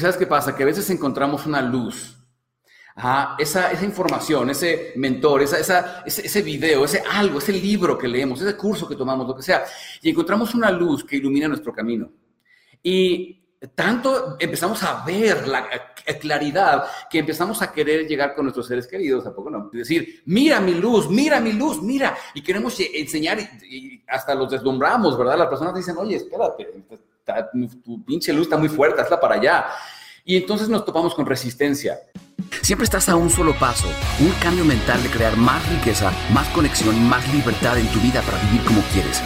¿Sabes qué pasa? Que a veces encontramos una luz. esa, esa información, ese mentor, esa, ese, ese video, ese algo, ese libro que leemos, ese curso que tomamos, lo que sea, y encontramos una luz que ilumina nuestro camino. Y tanto empezamos a ver la claridad que empezamos a querer llegar con nuestros seres queridos, ¿a poco no? Decir, mira mi luz, mira mi luz, mira. Y queremos enseñar y, hasta los deslumbramos, ¿verdad? Las personas dicen, oye, espérate, tu pinche luz está muy fuerte, hazla para allá. Y entonces nos topamos con resistencia. Siempre estás a un solo paso, un cambio mental de crear más riqueza, más conexión, más libertad en tu vida para vivir como quieres.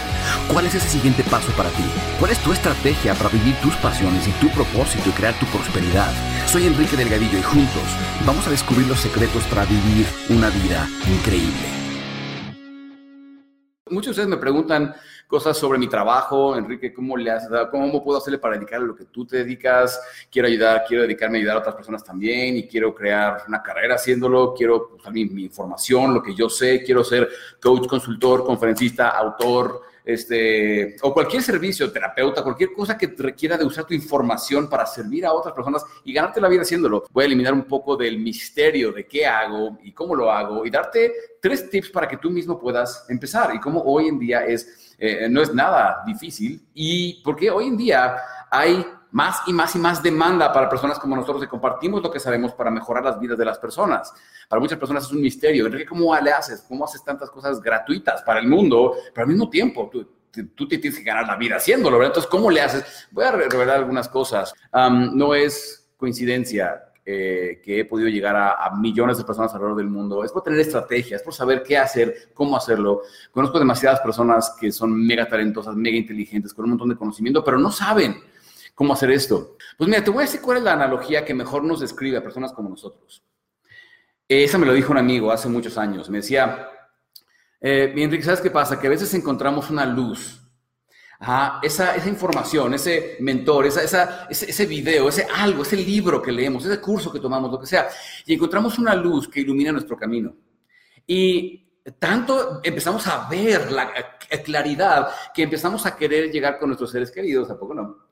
¿Cuál es ese siguiente paso para ti? ¿Cuál es tu estrategia para vivir tus pasiones y tu propósito y crear tu prosperidad? Soy Enrique Delgadillo y juntos vamos a descubrir los secretos para vivir una vida increíble. Muchos de ustedes me preguntan cosas sobre mi trabajo, Enrique, ¿cómo le haces? ¿Cómo puedo hacerle para dedicarle lo que tú te dedicas? Quiero ayudar, quiero dedicarme a ayudar a otras personas también y quiero crear una carrera haciéndolo, quiero usar mi, mi información, lo que yo sé, quiero ser coach, consultor, conferencista, autor, este, o cualquier servicio, terapeuta, cualquier cosa que requiera de usar tu información para servir a otras personas y ganarte la vida haciéndolo. Voy a eliminar un poco del misterio de qué hago y cómo lo hago y darte tres tips para que tú mismo puedas empezar y cómo hoy en día es, eh, no es nada difícil y porque hoy en día hay más y más y más demanda para personas como nosotros que compartimos lo que sabemos para mejorar las vidas de las personas. Para muchas personas es un misterio. Enrique, ¿cómo le haces? ¿Cómo haces tantas cosas gratuitas para el mundo? Pero al mismo tiempo, tú, tú te tienes que ganar la vida haciéndolo, ¿verdad? Entonces, ¿cómo le haces? Voy a revelar algunas cosas. no es coincidencia eh, que he podido llegar a, millones de personas alrededor del mundo. Es por tener estrategias, es por saber qué hacer, cómo hacerlo. Conozco demasiadas personas que son mega talentosas, mega inteligentes, con un montón de conocimiento, pero no saben cómo hacer esto. Pues mira, te voy a decir cuál es la analogía que mejor nos describe a personas como nosotros. Esa me lo dijo un amigo hace muchos años. Me decía, eh, Enrique, ¿sabes qué pasa? Que a veces encontramos una luz. esa, esa información, ese mentor, esa, esa, ese, ese video, ese algo, ese libro que leemos, ese curso que tomamos, lo que sea, y encontramos una luz que ilumina nuestro camino. Y tanto empezamos a ver la claridad que empezamos a querer llegar con nuestros seres queridos, ¿a poco no?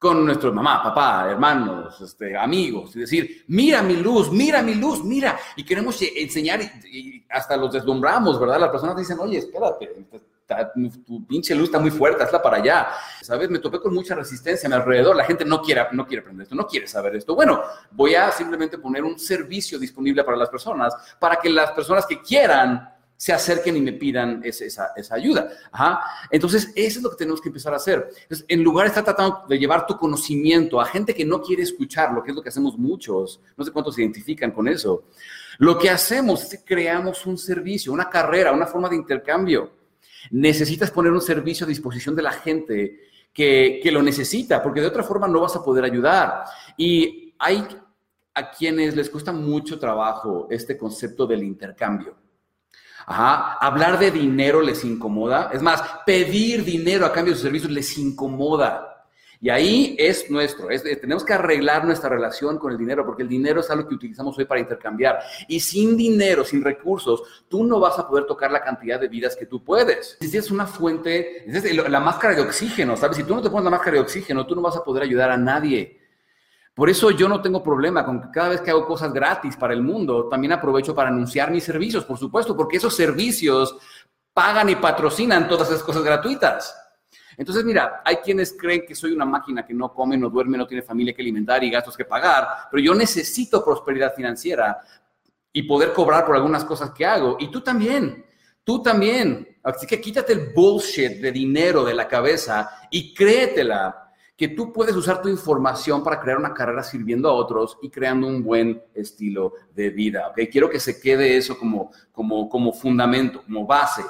Con nuestro mamá, papá, hermanos, este, amigos, y decir, mira mi luz, mira mi luz, mira, y queremos enseñar y, hasta los deslumbramos, ¿verdad? Las personas dicen, oye, espérate, tu pinche luz está muy fuerte, hazla para allá. ¿Sabes? Me topé con mucha resistencia a mi alrededor. La gente no quiere, no quiere aprender esto, no quiere saber esto. Bueno, voy a simplemente poner un servicio disponible para las personas, para que las personas que quieran se acerquen y me pidan esa, ayuda. Entonces, eso es lo que tenemos que empezar a hacer. en lugar de estar tratando de llevar tu conocimiento a gente que no quiere escuchar, lo que es lo que hacemos muchos, no sé cuántos se identifican con eso, lo que hacemos es que creamos un servicio, una carrera, una forma de intercambio. Necesitas poner un servicio a disposición de la gente que, que lo necesita, porque de otra forma no vas a poder ayudar. Y hay a quienes les cuesta mucho trabajo este concepto del intercambio. Ajá. Hablar de dinero les incomoda. Es más, pedir dinero a cambio de sus servicios les incomoda. Y ahí es nuestro. tenemos que arreglar nuestra relación con el dinero, porque el dinero es algo que utilizamos hoy para intercambiar. Y sin dinero, sin recursos, tú no vas a poder tocar la cantidad de vidas que tú puedes. Es una fuente, es la máscara de oxígeno, ¿sabes? Si tú no te pones la máscara de oxígeno, tú no vas a poder ayudar a nadie. Por eso yo no tengo problema con que cada vez que hago cosas gratis para el mundo, también aprovecho para anunciar mis servicios, por supuesto, porque esos servicios pagan y patrocinan todas esas cosas gratuitas. Entonces, mira, hay quienes creen que soy una máquina que no come, no duerme, no tiene familia que alimentar y gastos que pagar, pero yo necesito prosperidad financiera y poder cobrar por algunas cosas que hago. Y tú también, tú también. Así que quítate el bullshit de dinero de la cabeza y créetela que tú puedes usar tu información para crear una carrera sirviendo a otros y creando un buen estilo de vida. ¿okay? Quiero que se quede eso como, como, como fundamento, como base,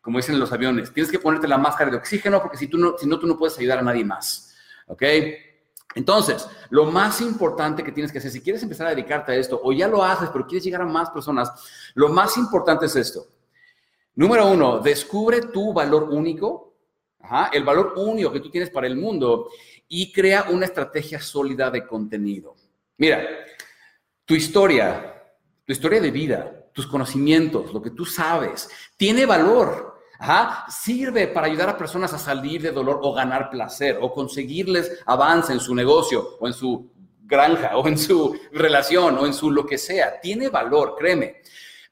como dicen en los aviones. Tienes que ponerte la máscara de oxígeno porque si, tú no, si no, tú no puedes ayudar a nadie más. ¿Ok? Entonces, lo más importante que tienes que hacer, si quieres empezar a dedicarte a esto, o ya lo haces, pero quieres llegar a más personas, lo más importante es esto. Número uno, descubre tu valor único el valor único que tú tienes para el mundo y crea una estrategia sólida de contenido. Mira, tu historia, tu historia de vida, tus conocimientos, lo que tú sabes, tiene valor. Sirve para ayudar a personas a salir de dolor o ganar placer o conseguirles avance en su negocio o en su granja o en su relación o en su lo que sea. Tiene valor, créeme.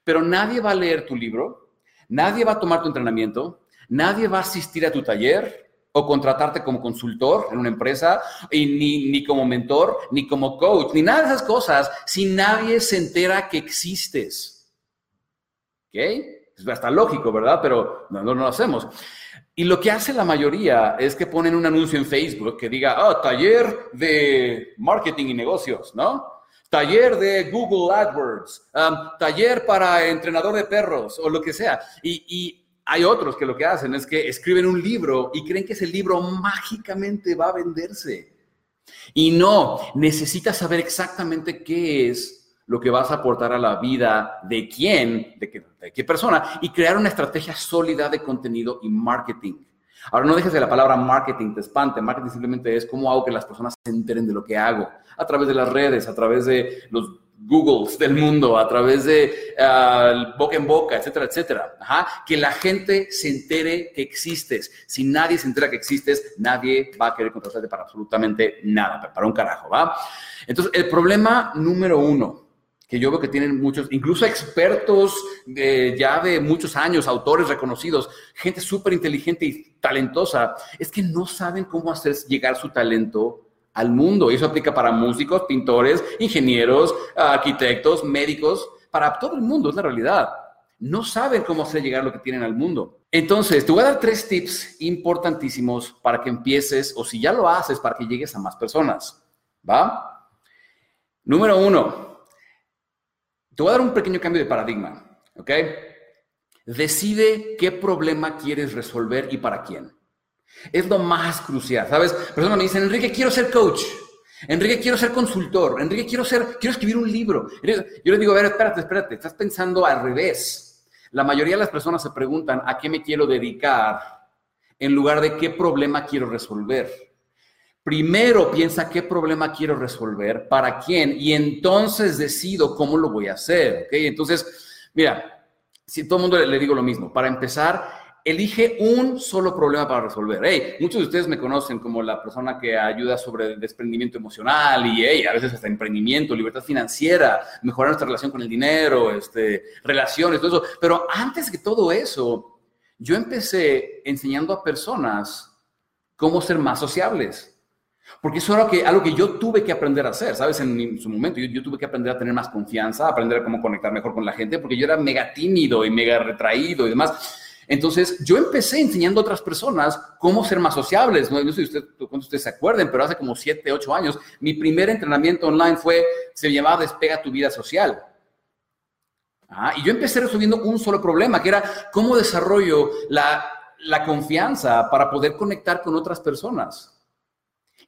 Pero nadie va a leer tu libro, nadie va a tomar tu entrenamiento, nadie va a asistir a tu taller o contratarte como consultor en una empresa, y ni, ni como mentor, ni como coach, ni nada de esas cosas, si nadie se entera que existes. ¿Ok? Es hasta lógico, ¿verdad? Pero no, no, lo hacemos. Y lo que hace la mayoría es que ponen un anuncio en Facebook que diga, oh, taller de marketing y negocios, ¿no? Taller de Google AdWords, um, taller para entrenador de perros o lo que sea. Y hay otros que lo que hacen es que escriben un libro y creen que ese libro mágicamente va a venderse. Y no, necesitas saber exactamente qué es lo que vas a aportar a la vida de quién, de qué, persona, y crear una estrategia sólida de contenido y marketing. Ahora, no dejes de la palabra marketing, te espante. Marketing simplemente es cómo hago que las personas se enteren de lo que hago. A través de las redes, a través de los Googles del mundo, a través de uh, boca en boca, etcétera, etcétera. Que la gente se entere que existes. Si nadie se entera que existes, nadie va a querer contratarte para absolutamente nada, para un carajo, ¿va? Entonces, el problema número uno que yo veo que tienen muchos, incluso expertos de, ya de muchos años, autores reconocidos, gente súper inteligente y talentosa, es que no saben cómo hacer llegar su talento al mundo. Y eso aplica para músicos, pintores, ingenieros, arquitectos, médicos, para todo el mundo, es la realidad. No saben cómo hacer llegar lo que tienen al mundo. Entonces, te voy a dar tres tips importantísimos para que empieces, o si ya lo haces, para que llegues a más personas. ¿Va? Número uno, te voy a dar un pequeño cambio de paradigma, ¿ok? Decide qué problema quieres resolver y para quién. Es lo más crucial, ¿sabes? Personas me dicen, Enrique, quiero ser coach. Enrique, quiero ser consultor. Enrique, quiero ser, quiero escribir un libro. Yo les digo, a ver, espérate, espérate, estás pensando al revés. La mayoría de las personas se preguntan a qué me quiero dedicar en lugar de qué problema quiero resolver. Primero piensa qué problema quiero resolver, para quién, y entonces decido cómo lo voy a hacer. ¿ok? Entonces, mira, si todo el mundo le, digo lo mismo, para empezar, elige un solo problema para resolver. Hey, muchos de ustedes me conocen como la persona que ayuda sobre desprendimiento emocional y hey, a veces hasta emprendimiento, libertad financiera, mejorar nuestra relación con el dinero, este, relaciones, todo eso. Pero antes que todo eso, yo empecé enseñando a personas cómo ser más sociables. Porque eso era que, algo que yo tuve que aprender a hacer, ¿sabes? En, su momento yo, tuve que aprender a tener más confianza, aprender a cómo conectar mejor con la gente, porque yo era mega tímido y mega retraído y demás. Entonces, yo empecé enseñando a otras personas cómo ser más sociables. No, sé si usted, ustedes se acuerden, pero hace como 7, 8 años, mi primer entrenamiento online fue, se llamaba Despega tu vida social. Ah, y yo empecé resolviendo un solo problema, que era cómo desarrollo la, la confianza para poder conectar con otras personas.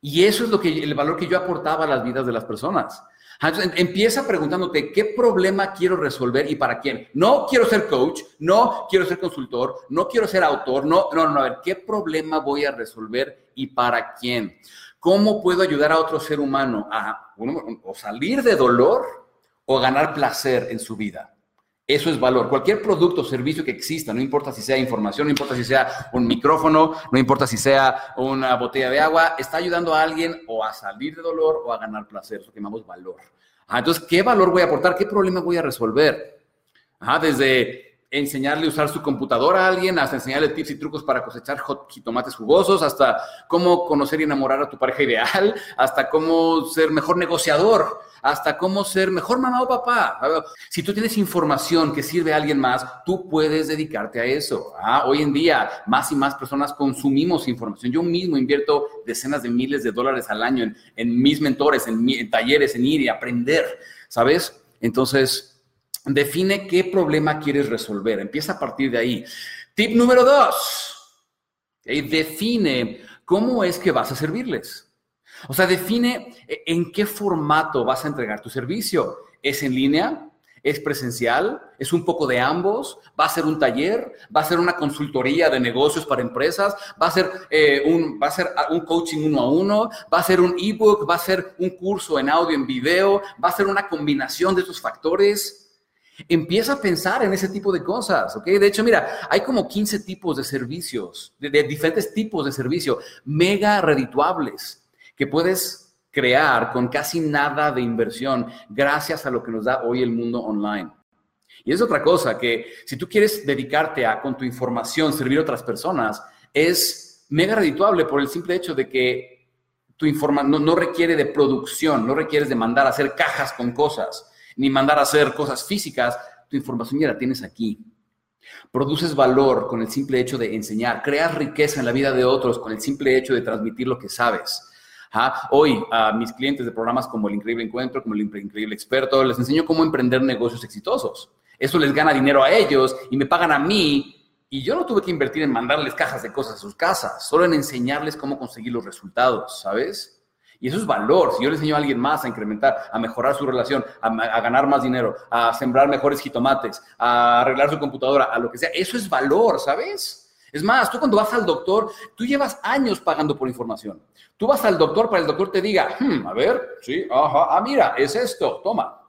Y eso es lo que, el valor que yo aportaba a las vidas de las personas. Entonces, empieza preguntándote qué problema quiero resolver y para quién. No quiero ser coach, no quiero ser consultor, no quiero ser autor, no, no, no, a ver, ¿qué problema voy a resolver y para quién? ¿Cómo puedo ayudar a otro ser humano a salir de dolor o ganar placer en su vida? Eso es valor. Cualquier producto o servicio que exista, no importa si sea información, no importa si sea un micrófono, no importa si sea una botella de agua, está ayudando a alguien o a salir de dolor o a ganar placer. Eso que llamamos valor. entonces, ¿qué valor voy a aportar? ¿Qué problema voy a resolver? desde enseñarle a usar su computadora a alguien, hasta enseñarle tips y trucos para cosechar jitomates jugosos, hasta cómo conocer y enamorar a tu pareja ideal, hasta cómo ser mejor negociador hasta cómo ser mejor mamá o papá. Si tú tienes información que sirve a alguien más, tú puedes dedicarte a eso. ¿ah? Hoy en día, más y más personas consumimos información. Yo mismo invierto decenas de miles de dólares al año en, mis mentores, en, talleres, en ir y aprender, ¿sabes? Entonces, define qué problema quieres resolver. Empieza a partir de ahí. Tip número dos. Define cómo es que vas a servirles. O sea, define eh, en qué formato vas a entregar tu servicio. ¿Es en línea? ¿Es presencial? ¿Es un poco de ambos? ¿Va a ser un taller? ¿Va a ser una consultoría de negocios para empresas? ¿Va a ser, eh, un, va a ser un coaching uno a uno? ¿Va a ser un ebook? ¿Va a ser un curso en audio, en video? ¿Va a ser una combinación de esos factores? Empieza a pensar en ese tipo de cosas, ¿ok? De hecho, mira, hay como 15 tipos de servicios, de, diferentes tipos de servicio, mega redituables que puedes crear con casi nada de inversión gracias a lo que nos da hoy el mundo online. Y es otra cosa que si tú quieres dedicarte a con tu información servir a otras personas, es mega redituable por el simple hecho de que tu información no, requiere de producción, no requieres de mandar a hacer cajas con cosas, ni mandar a hacer cosas físicas, tu información ya la tienes aquí. Produces valor con el simple hecho de enseñar, creas riqueza en la vida de otros con el simple hecho de transmitir lo que sabes. Hoy a mis clientes de programas como el Increíble Encuentro, como el Increíble Experto, les enseño cómo emprender negocios exitosos. Eso les gana dinero a ellos y me pagan a mí. Y yo no tuve que invertir en mandarles cajas de cosas a sus casas, solo en enseñarles cómo conseguir los resultados, ¿sabes? Y eso es valor. Si yo le enseño a alguien más a incrementar, a mejorar su relación, a, ganar más dinero, a sembrar mejores jitomates, a arreglar su computadora, a lo que sea, eso es valor, ¿sabes? Es más, tú cuando vas al doctor, tú llevas años pagando por información. Tú vas al doctor para que el doctor te diga, hmm, a ver, sí, ajá, ah, mira, es esto, toma,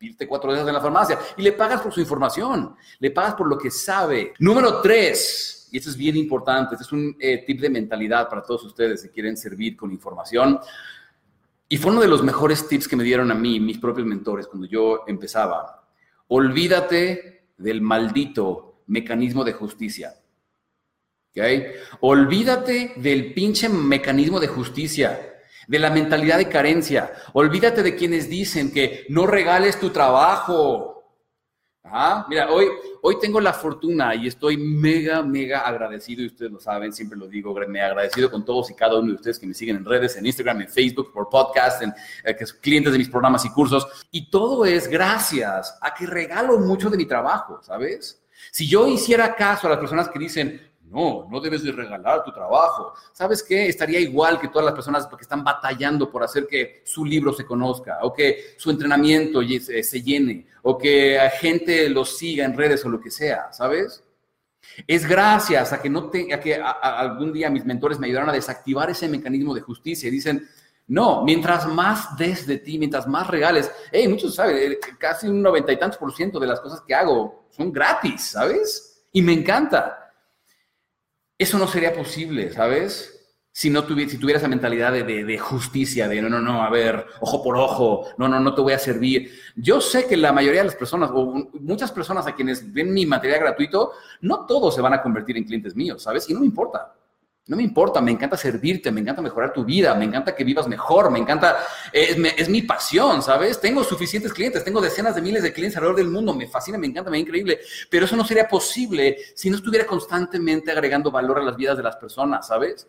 irte cuatro veces en la farmacia y le pagas por su información, le pagas por lo que sabe. Número tres, y esto es bien importante, este es un eh, tip de mentalidad para todos ustedes que quieren servir con información. Y fue uno de los mejores tips que me dieron a mí, mis propios mentores, cuando yo empezaba. Olvídate del maldito mecanismo de justicia. ¿Okay? Olvídate del pinche mecanismo de justicia de la mentalidad de carencia. Olvídate de quienes dicen que no regales tu trabajo. Mira, hoy, hoy tengo la fortuna y estoy mega, mega agradecido, y ustedes lo saben, siempre lo digo, me agradecido con todos y cada uno de ustedes que me siguen en redes, en Instagram, en Facebook, por podcast, en eh, que son clientes de mis programas y cursos. Y todo es gracias a que regalo mucho de mi trabajo, ¿sabes? Si yo hiciera caso a las personas que dicen, no, no debes de regalar tu trabajo. ¿Sabes qué? Estaría igual que todas las personas que están batallando por hacer que su libro se conozca, o que su entrenamiento se llene, o que a gente lo siga en redes o lo que sea, ¿sabes? Es gracias a que, no te, a que algún día mis mentores me ayudaron a desactivar ese mecanismo de justicia y dicen, no, mientras más des de ti, mientras más regales, hey, muchos saben, eh, casi un noventa y tantos por ciento de las cosas que hago son gratis, ¿sabes? Y me encanta. Eso no sería posible, ¿sabes? Si no tuviera, si tuviera esa mentalidad de, justicia, de no, no, no, a ver, ojo por ojo, no, no, no te voy a servir. Yo sé que la mayoría de las personas, o muchas personas a quienes ven mi material gratuito, no todos se van a convertir en clientes míos, ¿sabes? Y no me importa. No me importa, me encanta servirte, me encanta mejorar tu vida, me encanta que vivas mejor, me encanta, es, mi pasión, ¿sabes? Tengo suficientes clientes, tengo decenas de miles de clientes alrededor del mundo, me fascina, me encanta, me es increíble, pero eso no sería posible si no estuviera constantemente agregando valor a las vidas de las personas, ¿sabes?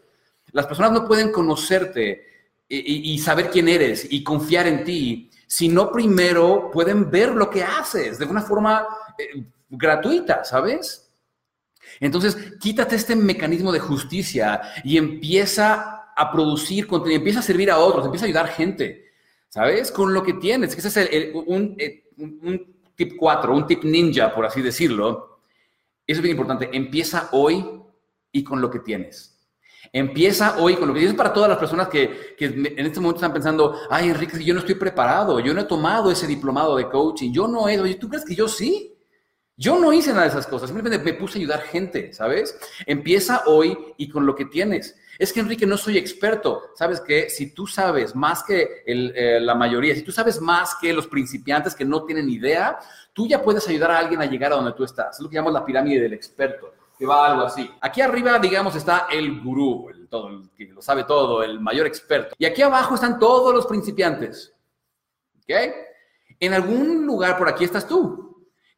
Las personas no pueden conocerte y, saber quién eres y confiar en ti si no primero pueden ver lo que haces de una forma eh, gratuita, ¿sabes? Entonces, quítate este mecanismo de justicia y empieza a producir contenido, empieza a servir a otros, empieza a ayudar gente, ¿sabes? Con lo que tienes. Ese es eh, un, tip 4, un tip ninja, por así decirlo. Eso es bien importante. Empieza hoy y con lo que tienes. Empieza hoy con lo que tienes para todas las personas que, que, en este momento están pensando, ay, Enrique, yo no estoy preparado, yo no he tomado ese diplomado de coaching, yo no he, ¿tú crees que yo sí? Yo no hice nada de esas cosas, simplemente me puse a ayudar gente, ¿sabes? Empieza hoy y con lo que tienes. Es que Enrique, no soy experto. ¿Sabes qué? Si tú sabes más que eh, la mayoría, si tú sabes más que los principiantes que no tienen idea, tú ya puedes ayudar a alguien a llegar a donde tú estás. Es lo que llamamos la pirámide del experto, que va algo así. Aquí arriba, digamos, está el gurú, el que lo sabe todo, el mayor experto. Y aquí abajo están todos los principiantes. ¿Ok? En algún lugar por aquí estás tú.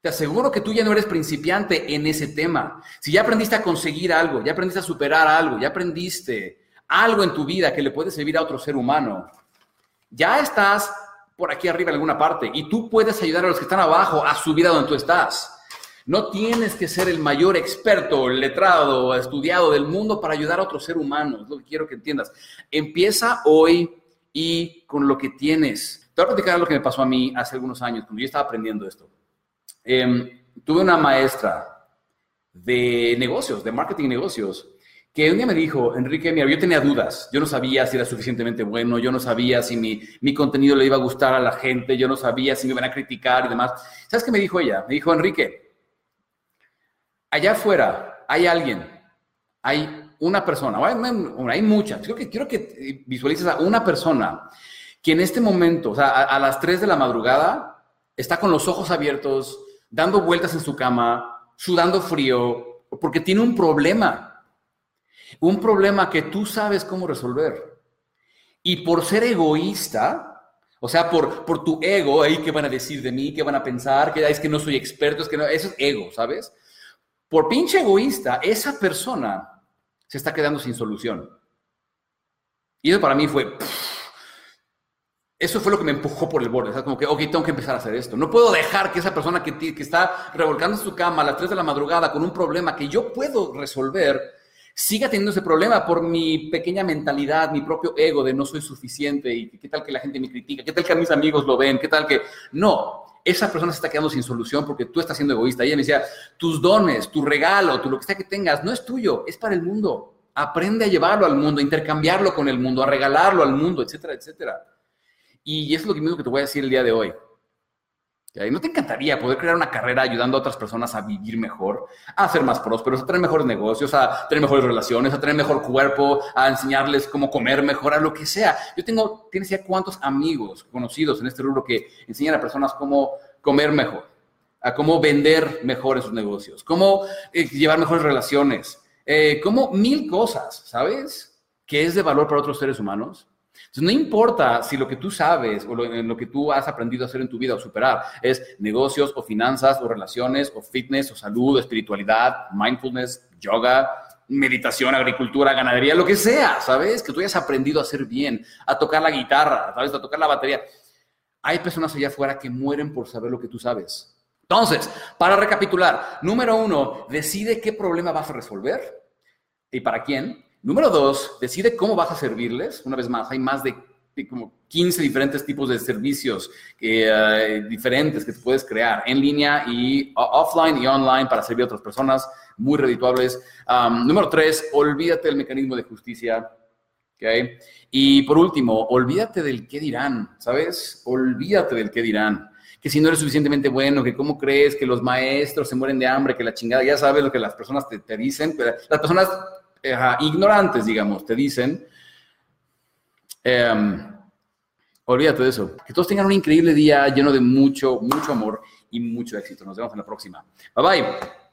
Te aseguro que tú ya no eres principiante en ese tema. Si ya aprendiste a conseguir algo, ya aprendiste a superar algo, ya aprendiste algo en tu vida que le puede servir a otro ser humano, ya estás por aquí arriba en alguna parte y tú puedes ayudar a los que están abajo a subir a donde tú estás. No tienes que ser el mayor experto, letrado, estudiado del mundo para ayudar a otro ser humano. Es lo que quiero que entiendas. Empieza hoy y con lo que tienes. Te voy a platicar lo que me pasó a mí hace algunos años, cuando yo estaba aprendiendo esto. Em, tuve una maestra de negocios, de marketing y negocios, que un día me dijo, Enrique, mira, yo tenía dudas, yo no sabía si era suficientemente bueno, yo no sabía si mi, mi contenido le iba a gustar a la gente, yo no sabía si me iban a criticar y demás. ¿Sabes qué me dijo ella? Me dijo, Enrique, allá afuera hay alguien, hay una persona, hay muchas, que, quiero que visualices a una persona que en este momento, o sea, a, a las 3 de la madrugada, está con los ojos abiertos, dando vueltas en su cama, sudando frío, porque tiene un problema. Un problema que tú sabes cómo resolver. Y por ser egoísta, o sea, por, por tu ego, ahí qué van a decir de mí, qué van a pensar, que es que no soy experto, es que no, eso es ego, ¿sabes? Por pinche egoísta, esa persona se está quedando sin solución. Y eso para mí fue, eso fue lo que me empujó por el borde. O sea, como que, ok, tengo que empezar a hacer esto. No puedo dejar que esa persona que, está revolcando en su cama a las 3 de la madrugada con un problema que yo puedo resolver, siga teniendo ese problema por mi pequeña mentalidad, mi propio ego de no soy suficiente y qué tal que la gente me critica, qué tal que mis amigos lo ven, qué tal que... No, esa persona se está quedando sin solución porque tú estás siendo egoísta. Y ella me decía, tus dones, tu regalo, tu lo que sea que tengas, no es tuyo, es para el mundo. Aprende a llevarlo al mundo, a intercambiarlo con el mundo, a regalarlo al mundo, etcétera, etcétera. Y eso es lo mismo que te voy a decir el día de hoy. ¿No te encantaría poder crear una carrera ayudando a otras personas a vivir mejor, a ser más prósperos, a tener mejores negocios, a tener mejores relaciones, a tener mejor cuerpo, a enseñarles cómo comer mejor, a lo que sea? Yo tengo, tienes ya cuántos amigos conocidos en este rubro que enseñan a personas cómo comer mejor, a cómo vender mejor sus negocios, cómo eh, llevar mejores relaciones, eh, cómo mil cosas, ¿sabes? Que es de valor para otros seres humanos entonces, no importa si lo que tú sabes o lo, que tú has aprendido a hacer en tu vida o superar es negocios o finanzas o relaciones o fitness o salud, o espiritualidad, mindfulness, yoga, meditación, agricultura, ganadería, lo que sea, ¿sabes? Que tú hayas aprendido a hacer bien, a tocar la guitarra, ¿sabes? A tocar la batería. Hay personas allá afuera que mueren por saber lo que tú sabes. Entonces, para recapitular, número uno, decide qué problema vas a resolver y para quién. Número dos, decide cómo vas a servirles. Una vez más, hay más de, como 15 diferentes tipos de servicios eh, diferentes que puedes crear en línea y offline y online para servir a otras personas, muy redituables. número tres, olvídate del mecanismo de justicia. ¿okay? Y por último, olvídate del qué dirán, ¿sabes? Olvídate del qué dirán que si no eres suficientemente bueno, que cómo crees que los maestros se mueren de hambre, que la chingada, ya sabes lo que las personas te, te dicen, las personas ignorantes, digamos, te dicen, em, olvídate de eso. Que todos tengan un increíble día lleno de mucho, mucho amor y mucho éxito. Nos vemos en la próxima. Bye bye.